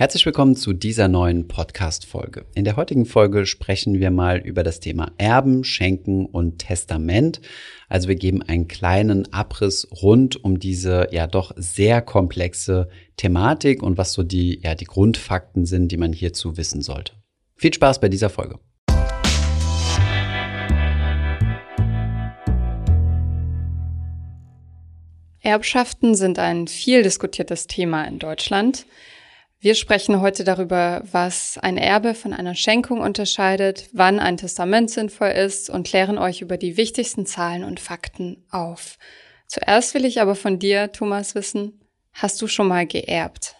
Herzlich willkommen zu dieser neuen Podcast-Folge. In der heutigen Folge sprechen wir mal über das Thema Erben, Schenken und Testament. Also wir geben einen kleinen Abriss rund um diese ja doch sehr komplexe Thematik und was so die, ja, die Grundfakten sind, die man hierzu wissen sollte. Viel Spaß bei dieser Folge. Erbschaften sind ein viel diskutiertes Thema in Deutschland. Wir sprechen heute darüber, was ein Erbe von einer Schenkung unterscheidet, wann ein Testament sinnvoll ist und klären euch über die wichtigsten Zahlen und Fakten auf. Zuerst will ich aber von dir, Thomas, wissen, hast du schon mal geerbt?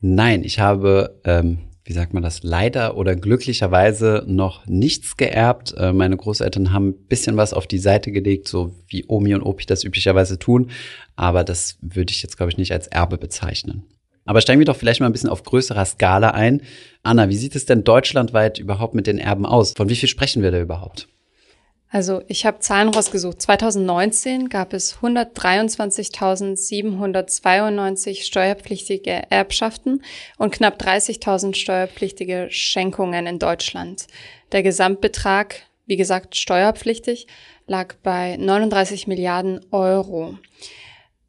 Nein, ich habe, ähm, wie sagt man das, leider oder glücklicherweise noch nichts geerbt. Äh, meine Großeltern haben ein bisschen was auf die Seite gelegt, so wie Omi und Opi das üblicherweise tun. Aber das würde ich jetzt, glaube ich, nicht als Erbe bezeichnen. Aber steigen wir doch vielleicht mal ein bisschen auf größerer Skala ein. Anna, wie sieht es denn deutschlandweit überhaupt mit den Erben aus? Von wie viel sprechen wir da überhaupt? Also ich habe Zahlen rausgesucht. 2019 gab es 123.792 steuerpflichtige Erbschaften und knapp 30.000 steuerpflichtige Schenkungen in Deutschland. Der Gesamtbetrag, wie gesagt steuerpflichtig, lag bei 39 Milliarden Euro.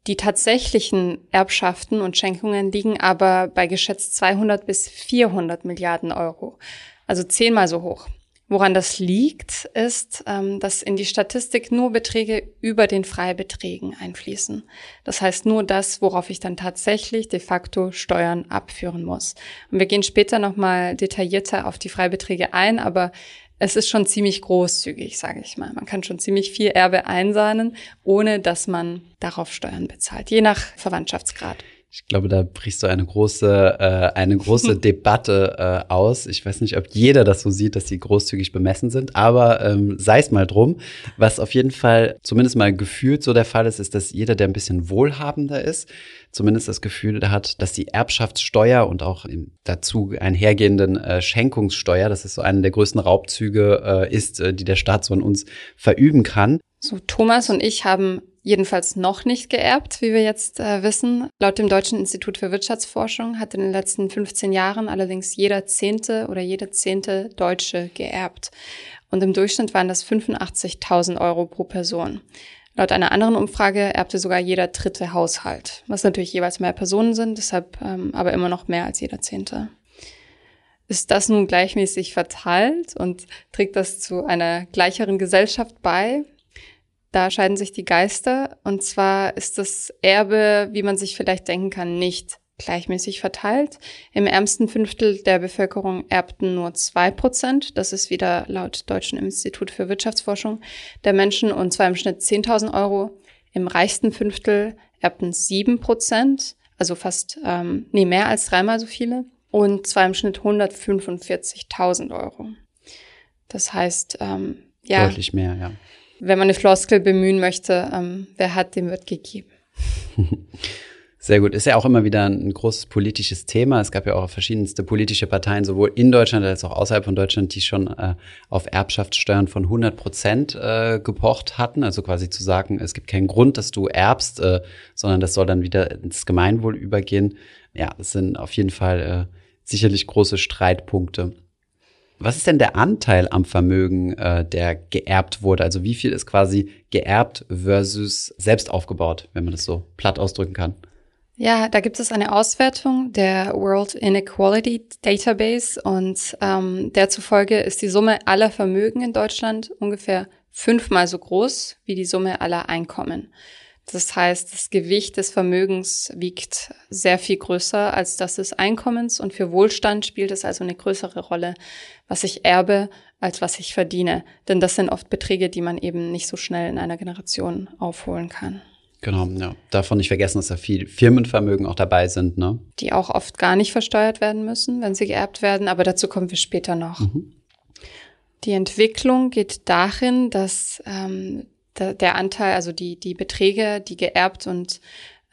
Die tatsächlichen Erbschaften und Schenkungen liegen aber bei geschätzt 200 bis 400 Milliarden Euro, also zehnmal so hoch. Woran das liegt, ist, ähm, dass in die Statistik nur Beträge über den Freibeträgen einfließen. Das heißt nur das, worauf ich dann tatsächlich de facto Steuern abführen muss. Und wir gehen später nochmal detaillierter auf die Freibeträge ein, aber es ist schon ziemlich großzügig, sage ich mal. Man kann schon ziemlich viel Erbe einsahnen, ohne dass man darauf Steuern bezahlt, je nach Verwandtschaftsgrad. Ich glaube, da brichst du eine große, äh, eine große Debatte äh, aus. Ich weiß nicht, ob jeder das so sieht, dass sie großzügig bemessen sind, aber ähm, sei es mal drum. Was auf jeden Fall zumindest mal gefühlt so der Fall ist, ist, dass jeder, der ein bisschen wohlhabender ist, zumindest das Gefühl hat, dass die Erbschaftssteuer und auch dazu einhergehenden äh, Schenkungssteuer, das ist so einer der größten Raubzüge äh, ist, äh, die der Staat so an uns verüben kann. So, Thomas und ich haben jedenfalls noch nicht geerbt, wie wir jetzt äh, wissen. Laut dem Deutschen Institut für Wirtschaftsforschung hat in den letzten 15 Jahren allerdings jeder zehnte oder jede zehnte Deutsche geerbt. Und im Durchschnitt waren das 85.000 Euro pro Person. Laut einer anderen Umfrage erbte sogar jeder dritte Haushalt, was natürlich jeweils mehr Personen sind, deshalb ähm, aber immer noch mehr als jeder zehnte. Ist das nun gleichmäßig verteilt und trägt das zu einer gleicheren Gesellschaft bei? Da scheiden sich die Geister. Und zwar ist das Erbe, wie man sich vielleicht denken kann, nicht gleichmäßig verteilt. Im ärmsten Fünftel der Bevölkerung erbten nur zwei Prozent. Das ist wieder laut Deutschen Institut für Wirtschaftsforschung der Menschen und zwar im Schnitt 10.000 Euro. Im reichsten Fünftel erbten sieben Prozent, also fast, ähm, nee, mehr als dreimal so viele. Und zwar im Schnitt 145.000 Euro. Das heißt, ähm, ja. Deutlich mehr, ja wenn man eine Floskel bemühen möchte, ähm, wer hat, dem wird gegeben. Sehr gut. Ist ja auch immer wieder ein großes politisches Thema. Es gab ja auch verschiedenste politische Parteien, sowohl in Deutschland als auch außerhalb von Deutschland, die schon äh, auf Erbschaftssteuern von 100 Prozent äh, gepocht hatten. Also quasi zu sagen, es gibt keinen Grund, dass du erbst, äh, sondern das soll dann wieder ins Gemeinwohl übergehen. Ja, das sind auf jeden Fall äh, sicherlich große Streitpunkte. Was ist denn der Anteil am Vermögen, äh, der geerbt wurde? Also wie viel ist quasi geerbt versus selbst aufgebaut, wenn man das so platt ausdrücken kann? Ja, da gibt es eine Auswertung der World Inequality Database und ähm, der zufolge ist die Summe aller Vermögen in Deutschland ungefähr fünfmal so groß wie die Summe aller Einkommen. Das heißt, das Gewicht des Vermögens wiegt sehr viel größer als das des Einkommens und für Wohlstand spielt es also eine größere Rolle, was ich erbe, als was ich verdiene. Denn das sind oft Beträge, die man eben nicht so schnell in einer Generation aufholen kann. Genau, ja. Davon nicht vergessen, dass da viel Firmenvermögen auch dabei sind, ne? Die auch oft gar nicht versteuert werden müssen, wenn sie geerbt werden, aber dazu kommen wir später noch. Mhm. Die Entwicklung geht dahin, dass ähm, der, der Anteil, also die, die Beträge, die geerbt und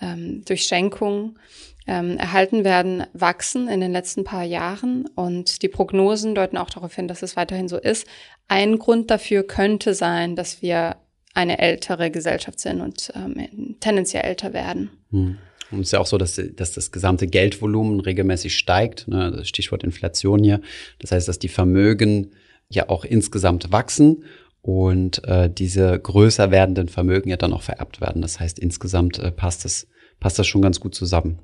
ähm, durch Schenkung ähm, erhalten werden, wachsen in den letzten paar Jahren und die Prognosen deuten auch darauf hin, dass es weiterhin so ist. Ein Grund dafür könnte sein, dass wir eine ältere Gesellschaft sind und ähm, tendenziell älter werden. Hm. Und es ist ja auch so, dass, dass das gesamte Geldvolumen regelmäßig steigt. Ne? Stichwort Inflation hier. Das heißt, dass die Vermögen ja auch insgesamt wachsen und äh, diese größer werdenden Vermögen ja dann auch vererbt werden. Das heißt, insgesamt äh, passt das, passt das schon ganz gut zusammen.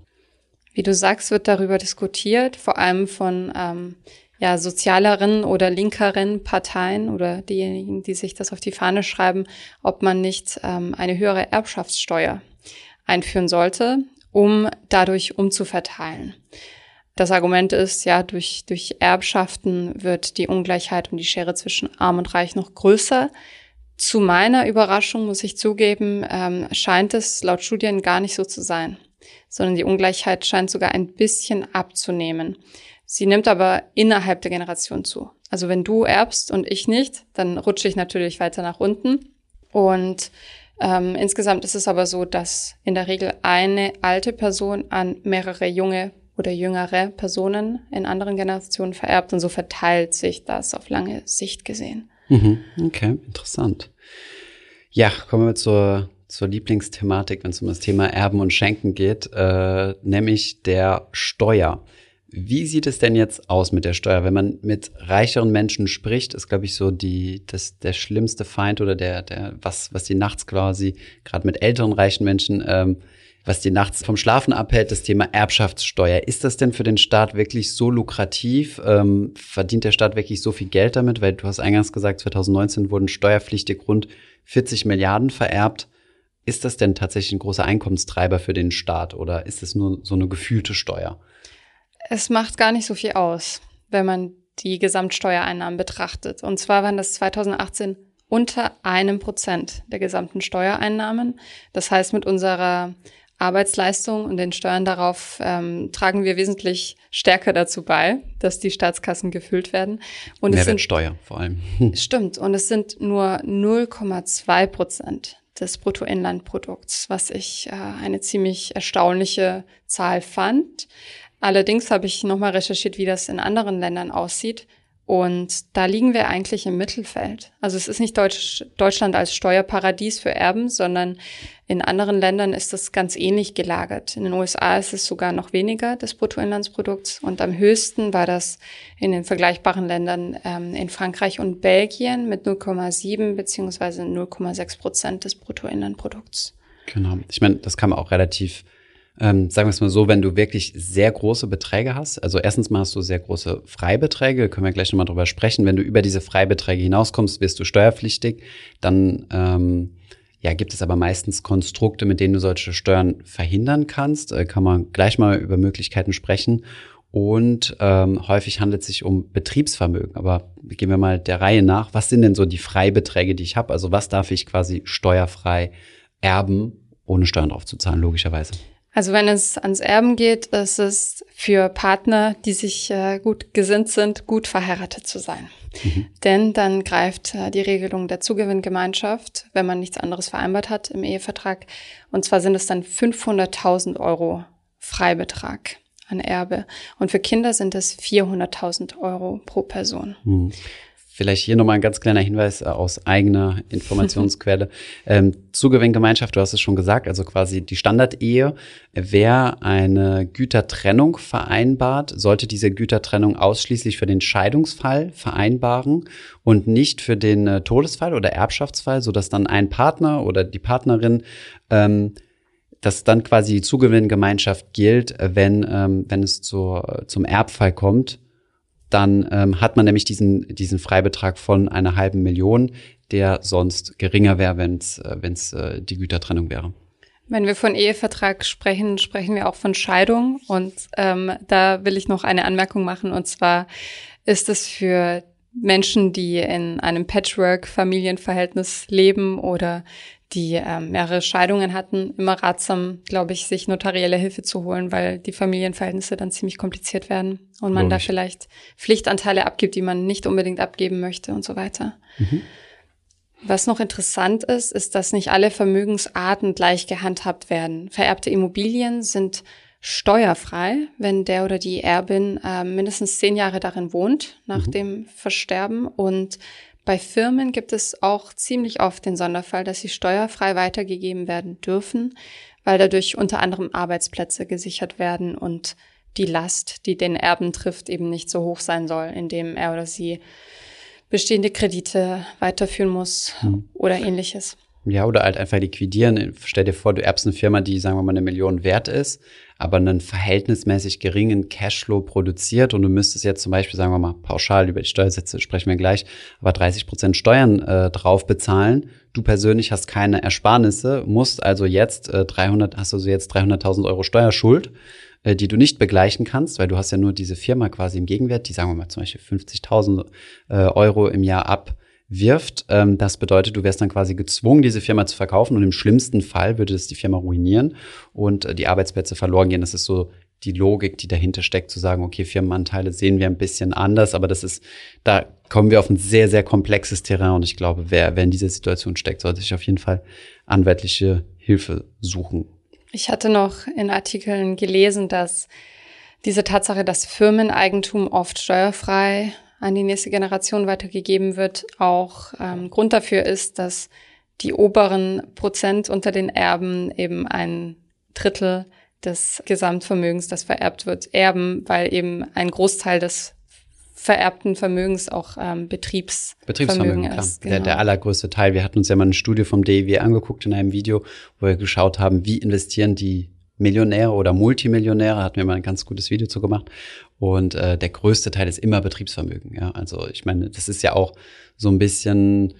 Wie du sagst, wird darüber diskutiert, vor allem von ähm, ja, sozialeren oder linkeren Parteien oder diejenigen, die sich das auf die Fahne schreiben, ob man nicht ähm, eine höhere Erbschaftssteuer einführen sollte, um dadurch umzuverteilen. Das Argument ist, ja, durch, durch Erbschaften wird die Ungleichheit und die Schere zwischen Arm und Reich noch größer. Zu meiner Überraschung muss ich zugeben, ähm, scheint es laut Studien gar nicht so zu sein, sondern die Ungleichheit scheint sogar ein bisschen abzunehmen. Sie nimmt aber innerhalb der Generation zu. Also wenn du erbst und ich nicht, dann rutsche ich natürlich weiter nach unten. Und ähm, insgesamt ist es aber so, dass in der Regel eine alte Person an mehrere junge oder jüngere Personen in anderen Generationen vererbt und so verteilt sich das auf lange Sicht gesehen. Mhm. Okay, interessant. Ja, kommen wir zur, zur Lieblingsthematik, wenn es um das Thema Erben und Schenken geht, äh, nämlich der Steuer. Wie sieht es denn jetzt aus mit der Steuer? Wenn man mit reicheren Menschen spricht, ist, glaube ich, so die, das, der schlimmste Feind oder der, der, was, was die nachts quasi, gerade mit älteren reichen Menschen, ähm, was die nachts vom Schlafen abhält, das Thema Erbschaftssteuer. Ist das denn für den Staat wirklich so lukrativ? Ähm, verdient der Staat wirklich so viel Geld damit? Weil du hast eingangs gesagt, 2019 wurden steuerpflichtig rund 40 Milliarden vererbt. Ist das denn tatsächlich ein großer Einkommenstreiber für den Staat oder ist es nur so eine gefühlte Steuer? Es macht gar nicht so viel aus, wenn man die Gesamtsteuereinnahmen betrachtet. Und zwar waren das 2018 unter einem Prozent der gesamten Steuereinnahmen. Das heißt, mit unserer Arbeitsleistung und den Steuern darauf ähm, tragen wir wesentlich stärker dazu bei, dass die Staatskassen gefüllt werden. Und Mehrwertsteuer sind, vor allem. Stimmt. Und es sind nur 0,2 Prozent des Bruttoinlandprodukts, was ich äh, eine ziemlich erstaunliche Zahl fand. Allerdings habe ich nochmal recherchiert, wie das in anderen Ländern aussieht. Und da liegen wir eigentlich im Mittelfeld. Also es ist nicht Deutsch, Deutschland als Steuerparadies für Erben, sondern in anderen Ländern ist das ganz ähnlich gelagert. In den USA ist es sogar noch weniger des Bruttoinlandsprodukts und am höchsten war das in den vergleichbaren Ländern ähm, in Frankreich und Belgien mit 0,7 beziehungsweise 0,6 Prozent des Bruttoinlandprodukts. Genau. Ich meine, das kann man auch relativ ähm, sagen wir es mal so, wenn du wirklich sehr große Beträge hast, also erstens mal hast du sehr große Freibeträge, können wir gleich nochmal drüber sprechen. Wenn du über diese Freibeträge hinauskommst, wirst du steuerpflichtig. Dann ähm, ja, gibt es aber meistens Konstrukte, mit denen du solche Steuern verhindern kannst. Äh, kann man gleich mal über Möglichkeiten sprechen. Und ähm, häufig handelt es sich um Betriebsvermögen. Aber gehen wir mal der Reihe nach. Was sind denn so die Freibeträge, die ich habe? Also was darf ich quasi steuerfrei erben, ohne Steuern drauf zu zahlen, logischerweise? Also wenn es ans Erben geht, ist es für Partner, die sich äh, gut gesinnt sind, gut verheiratet zu sein. Mhm. Denn dann greift äh, die Regelung der Zugewinngemeinschaft, wenn man nichts anderes vereinbart hat im Ehevertrag. Und zwar sind es dann 500.000 Euro Freibetrag an Erbe. Und für Kinder sind es 400.000 Euro pro Person. Mhm. Vielleicht hier nochmal ein ganz kleiner Hinweis äh, aus eigener Informationsquelle. ähm, Zugewinngemeinschaft, du hast es schon gesagt, also quasi die Standardehe. Wer eine Gütertrennung vereinbart, sollte diese Gütertrennung ausschließlich für den Scheidungsfall vereinbaren und nicht für den äh, Todesfall oder Erbschaftsfall, sodass dann ein Partner oder die Partnerin ähm, dass dann quasi die Zugewinngemeinschaft gilt, wenn, ähm, wenn es zur, zum Erbfall kommt dann ähm, hat man nämlich diesen, diesen Freibetrag von einer halben Million, der sonst geringer wäre, wenn es äh, äh, die Gütertrennung wäre. Wenn wir von Ehevertrag sprechen, sprechen wir auch von Scheidung. Und ähm, da will ich noch eine Anmerkung machen. Und zwar ist es für Menschen, die in einem Patchwork-Familienverhältnis leben oder die ähm, mehrere Scheidungen hatten, immer ratsam, glaube ich, sich notarielle Hilfe zu holen, weil die Familienverhältnisse dann ziemlich kompliziert werden und man Logisch. da vielleicht Pflichtanteile abgibt, die man nicht unbedingt abgeben möchte und so weiter. Mhm. Was noch interessant ist, ist, dass nicht alle Vermögensarten gleich gehandhabt werden. Vererbte Immobilien sind steuerfrei, wenn der oder die Erbin äh, mindestens zehn Jahre darin wohnt nach mhm. dem Versterben und bei Firmen gibt es auch ziemlich oft den Sonderfall, dass sie steuerfrei weitergegeben werden dürfen, weil dadurch unter anderem Arbeitsplätze gesichert werden und die Last, die den Erben trifft, eben nicht so hoch sein soll, indem er oder sie bestehende Kredite weiterführen muss hm. oder ähnliches. Ja, oder halt einfach liquidieren. Stell dir vor, du erbst eine Firma, die, sagen wir mal, eine Million wert ist, aber einen verhältnismäßig geringen Cashflow produziert und du müsstest jetzt zum Beispiel, sagen wir mal, pauschal über die Steuersätze sprechen wir gleich, aber 30 Prozent Steuern äh, drauf bezahlen. Du persönlich hast keine Ersparnisse, musst also jetzt äh, 300, hast also jetzt 300.000 Euro Steuerschuld äh, die du nicht begleichen kannst, weil du hast ja nur diese Firma quasi im Gegenwert, die sagen wir mal zum Beispiel 50.000 äh, Euro im Jahr abwirft. Ähm, das bedeutet, du wärst dann quasi gezwungen, diese Firma zu verkaufen und im schlimmsten Fall würde es die Firma ruinieren und äh, die Arbeitsplätze verloren gehen. Das ist so die Logik, die dahinter steckt, zu sagen, okay, Firmenanteile sehen wir ein bisschen anders, aber das ist, da kommen wir auf ein sehr, sehr komplexes Terrain und ich glaube, wer, wer in dieser Situation steckt, sollte sich auf jeden Fall anwaltliche Hilfe suchen. Ich hatte noch in Artikeln gelesen, dass diese Tatsache, dass Firmeneigentum oft steuerfrei an die nächste Generation weitergegeben wird, auch ähm, Grund dafür ist, dass die oberen Prozent unter den Erben eben ein Drittel des Gesamtvermögens, das vererbt wird, erben, weil eben ein Großteil des vererbten Vermögens auch ähm, Betriebsvermögen, Betriebsvermögen ist. Genau. Der, der allergrößte Teil. Wir hatten uns ja mal eine Studie vom DIW angeguckt in einem Video, wo wir geschaut haben, wie investieren die Millionäre oder Multimillionäre, hatten wir mal ein ganz gutes Video zu gemacht. Und äh, der größte Teil ist immer Betriebsvermögen. Ja, also ich meine, das ist ja auch so ein bisschen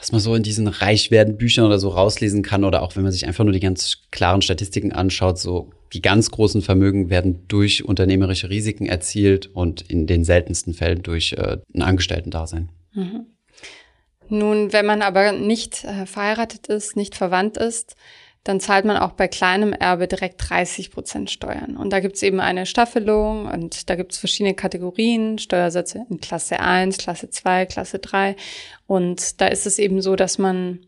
was man so in diesen reichwerden Büchern oder so rauslesen kann oder auch wenn man sich einfach nur die ganz klaren Statistiken anschaut, so die ganz großen Vermögen werden durch unternehmerische Risiken erzielt und in den seltensten Fällen durch äh, ein Angestellten-Dasein. Mhm. Nun, wenn man aber nicht äh, verheiratet ist, nicht verwandt ist, dann zahlt man auch bei kleinem Erbe direkt 30 Prozent Steuern. Und da gibt's eben eine Staffelung und da gibt's verschiedene Kategorien, Steuersätze in Klasse 1, Klasse 2, Klasse 3. Und da ist es eben so, dass man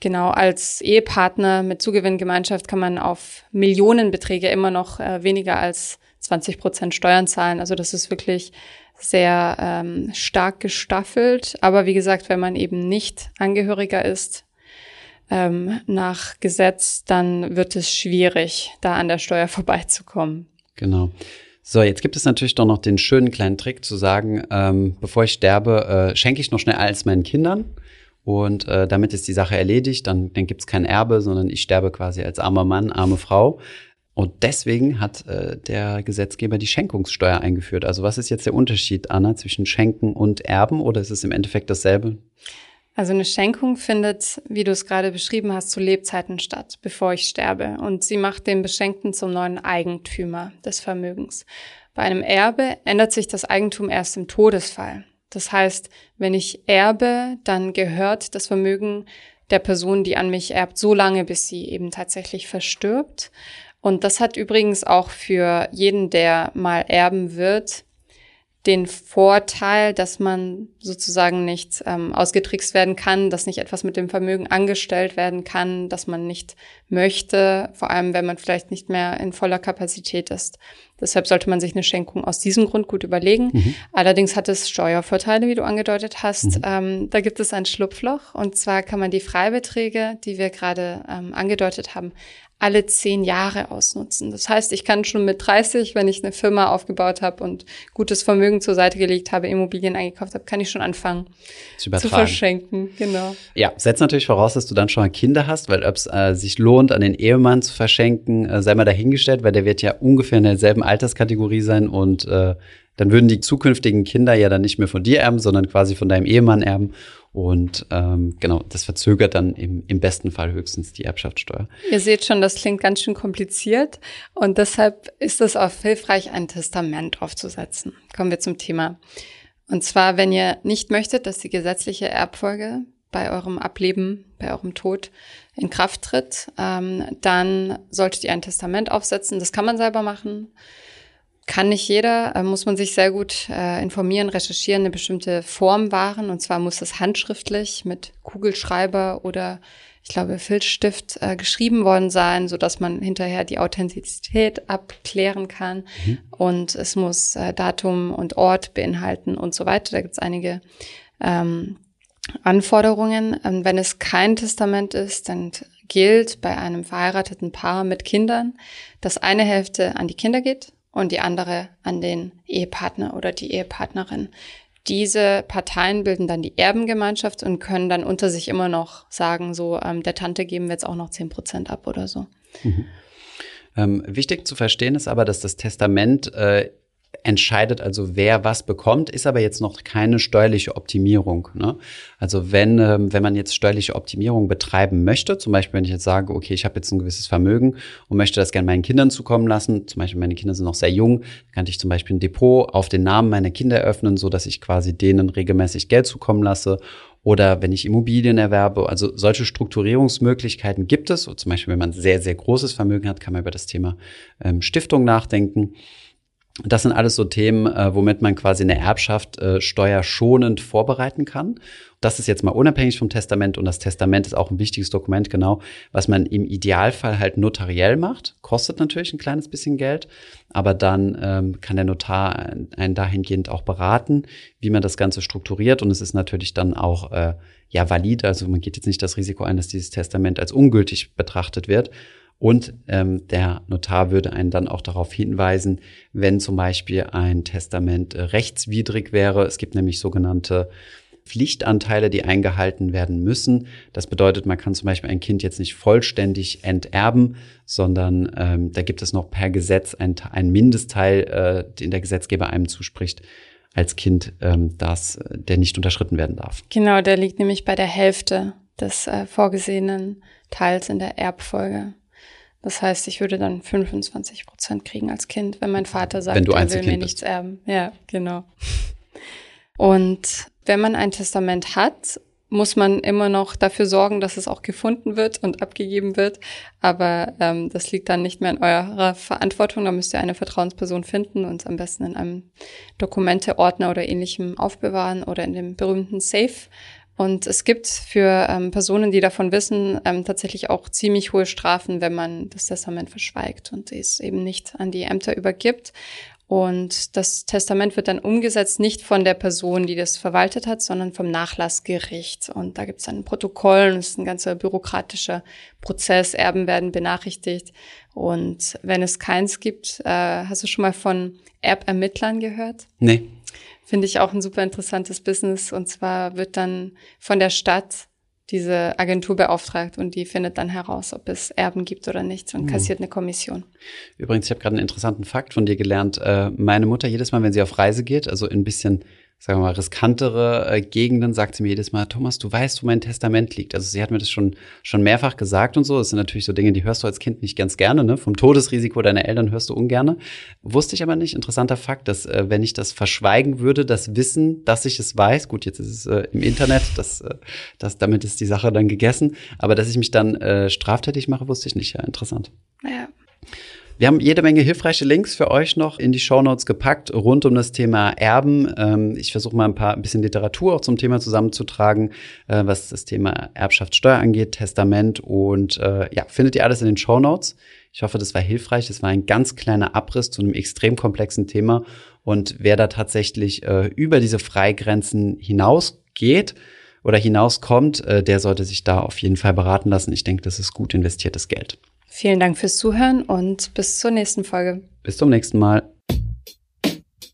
genau als Ehepartner mit Zugewinngemeinschaft kann man auf Millionenbeträge immer noch äh, weniger als 20 Prozent Steuern zahlen. Also das ist wirklich sehr ähm, stark gestaffelt. Aber wie gesagt, wenn man eben nicht Angehöriger ist, ähm, nach Gesetz, dann wird es schwierig, da an der Steuer vorbeizukommen. Genau. So, jetzt gibt es natürlich doch noch den schönen kleinen Trick zu sagen, ähm, bevor ich sterbe, äh, schenke ich noch schnell alles meinen Kindern. Und äh, damit ist die Sache erledigt, dann, dann gibt es kein Erbe, sondern ich sterbe quasi als armer Mann, arme Frau. Und deswegen hat äh, der Gesetzgeber die Schenkungssteuer eingeführt. Also was ist jetzt der Unterschied, Anna, zwischen Schenken und Erben oder ist es im Endeffekt dasselbe? Also eine Schenkung findet, wie du es gerade beschrieben hast, zu Lebzeiten statt, bevor ich sterbe. Und sie macht den Beschenkten zum neuen Eigentümer des Vermögens. Bei einem Erbe ändert sich das Eigentum erst im Todesfall. Das heißt, wenn ich erbe, dann gehört das Vermögen der Person, die an mich erbt, so lange, bis sie eben tatsächlich verstirbt. Und das hat übrigens auch für jeden, der mal erben wird, den Vorteil, dass man sozusagen nicht ähm, ausgetrickst werden kann, dass nicht etwas mit dem Vermögen angestellt werden kann, dass man nicht möchte, vor allem wenn man vielleicht nicht mehr in voller Kapazität ist. Deshalb sollte man sich eine Schenkung aus diesem Grund gut überlegen. Mhm. Allerdings hat es Steuervorteile, wie du angedeutet hast. Mhm. Ähm, da gibt es ein Schlupfloch und zwar kann man die Freibeträge, die wir gerade ähm, angedeutet haben, alle zehn Jahre ausnutzen. Das heißt, ich kann schon mit 30, wenn ich eine Firma aufgebaut habe und gutes Vermögen zur Seite gelegt habe, Immobilien eingekauft habe, kann ich schon anfangen zu, zu verschenken. Genau. Ja, setzt natürlich voraus, dass du dann schon mal Kinder hast, weil ob es äh, sich lohnt, an den Ehemann zu verschenken, äh, sei mal dahingestellt, weil der wird ja ungefähr in derselben Alterskategorie sein und äh, dann würden die zukünftigen Kinder ja dann nicht mehr von dir erben, sondern quasi von deinem Ehemann erben. Und ähm, genau, das verzögert dann im, im besten Fall höchstens die Erbschaftssteuer. Ihr seht schon, das klingt ganz schön kompliziert und deshalb ist es auch hilfreich, ein Testament aufzusetzen. Kommen wir zum Thema. Und zwar, wenn ihr nicht möchtet, dass die gesetzliche Erbfolge bei eurem Ableben, bei eurem Tod in Kraft tritt, ähm, dann solltet ihr ein Testament aufsetzen. Das kann man selber machen. Kann nicht jeder, äh, muss man sich sehr gut äh, informieren, recherchieren, eine bestimmte Form wahren. Und zwar muss es handschriftlich mit Kugelschreiber oder ich glaube Filzstift äh, geschrieben worden sein, so dass man hinterher die Authentizität abklären kann. Mhm. Und es muss äh, Datum und Ort beinhalten und so weiter. Da gibt es einige ähm, Anforderungen. Ähm, wenn es kein Testament ist, dann gilt bei einem verheirateten Paar mit Kindern, dass eine Hälfte an die Kinder geht und die andere an den Ehepartner oder die Ehepartnerin. Diese Parteien bilden dann die Erbengemeinschaft und können dann unter sich immer noch sagen, so ähm, der Tante geben wir jetzt auch noch zehn Prozent ab oder so. Mhm. Ähm, wichtig zu verstehen ist aber, dass das Testament äh, entscheidet also, wer was bekommt, ist aber jetzt noch keine steuerliche Optimierung. Ne? Also wenn, ähm, wenn man jetzt steuerliche Optimierung betreiben möchte, zum Beispiel wenn ich jetzt sage, okay, ich habe jetzt ein gewisses Vermögen und möchte das gerne meinen Kindern zukommen lassen, zum Beispiel meine Kinder sind noch sehr jung, kann ich zum Beispiel ein Depot auf den Namen meiner Kinder eröffnen, so dass ich quasi denen regelmäßig Geld zukommen lasse oder wenn ich Immobilien erwerbe. Also solche Strukturierungsmöglichkeiten gibt es. zum Beispiel, wenn man sehr, sehr großes Vermögen hat, kann man über das Thema ähm, Stiftung nachdenken. Das sind alles so Themen, äh, womit man quasi eine Erbschaft äh, steuerschonend vorbereiten kann. Das ist jetzt mal unabhängig vom Testament und das Testament ist auch ein wichtiges Dokument, genau, was man im Idealfall halt notariell macht. Kostet natürlich ein kleines bisschen Geld, aber dann ähm, kann der Notar einen dahingehend auch beraten, wie man das Ganze strukturiert und es ist natürlich dann auch äh, ja valid. Also man geht jetzt nicht das Risiko ein, dass dieses Testament als ungültig betrachtet wird. Und ähm, der Notar würde einen dann auch darauf hinweisen, wenn zum Beispiel ein Testament äh, rechtswidrig wäre. Es gibt nämlich sogenannte Pflichtanteile, die eingehalten werden müssen. Das bedeutet, man kann zum Beispiel ein Kind jetzt nicht vollständig enterben, sondern ähm, da gibt es noch per Gesetz einen, einen Mindestteil, äh, den der Gesetzgeber einem zuspricht als Kind, ähm, das, der nicht unterschritten werden darf. Genau, der liegt nämlich bei der Hälfte des äh, vorgesehenen Teils in der Erbfolge. Das heißt, ich würde dann 25 Prozent kriegen als Kind, wenn mein Vater sagt, er will mir nichts erben. Ja, genau. Und wenn man ein Testament hat, muss man immer noch dafür sorgen, dass es auch gefunden wird und abgegeben wird. Aber ähm, das liegt dann nicht mehr in eurer Verantwortung. Da müsst ihr eine Vertrauensperson finden und am besten in einem Dokumenteordner oder ähnlichem aufbewahren oder in dem berühmten Safe. Und es gibt für ähm, Personen, die davon wissen, ähm, tatsächlich auch ziemlich hohe Strafen, wenn man das Testament verschweigt und es eben nicht an die Ämter übergibt. Und das Testament wird dann umgesetzt, nicht von der Person, die das verwaltet hat, sondern vom Nachlassgericht. Und da gibt es dann ein Protokoll und es ist ein ganzer bürokratischer Prozess. Erben werden benachrichtigt. Und wenn es keins gibt, äh, hast du schon mal von Erbermittlern gehört? Nee. Finde ich auch ein super interessantes Business. Und zwar wird dann von der Stadt diese Agentur beauftragt und die findet dann heraus, ob es Erben gibt oder nicht und mhm. kassiert eine Kommission. Übrigens, ich habe gerade einen interessanten Fakt von dir gelernt. Äh, meine Mutter jedes Mal, wenn sie auf Reise geht, also ein bisschen sagen wir mal, riskantere äh, Gegenden, sagt sie mir jedes Mal, Thomas, du weißt, wo mein Testament liegt. Also sie hat mir das schon, schon mehrfach gesagt und so. Das sind natürlich so Dinge, die hörst du als Kind nicht ganz gerne, ne? Vom Todesrisiko deiner Eltern hörst du ungerne. Wusste ich aber nicht. Interessanter Fakt, dass äh, wenn ich das verschweigen würde, das Wissen, dass ich es weiß, gut, jetzt ist es äh, im Internet, das, äh, das, damit ist die Sache dann gegessen, aber dass ich mich dann äh, straftätig mache, wusste ich nicht. Ja, interessant. Ja. Wir haben jede Menge hilfreiche Links für euch noch in die Show Notes gepackt rund um das Thema Erben. Ähm, ich versuche mal ein paar ein bisschen Literatur auch zum Thema zusammenzutragen, äh, was das Thema Erbschaftssteuer angeht, Testament und äh, ja, findet ihr alles in den Show Notes. Ich hoffe, das war hilfreich. Das war ein ganz kleiner Abriss zu einem extrem komplexen Thema. Und wer da tatsächlich äh, über diese Freigrenzen hinausgeht oder hinauskommt, äh, der sollte sich da auf jeden Fall beraten lassen. Ich denke, das ist gut investiertes Geld. Vielen Dank fürs Zuhören und bis zur nächsten Folge. Bis zum nächsten Mal.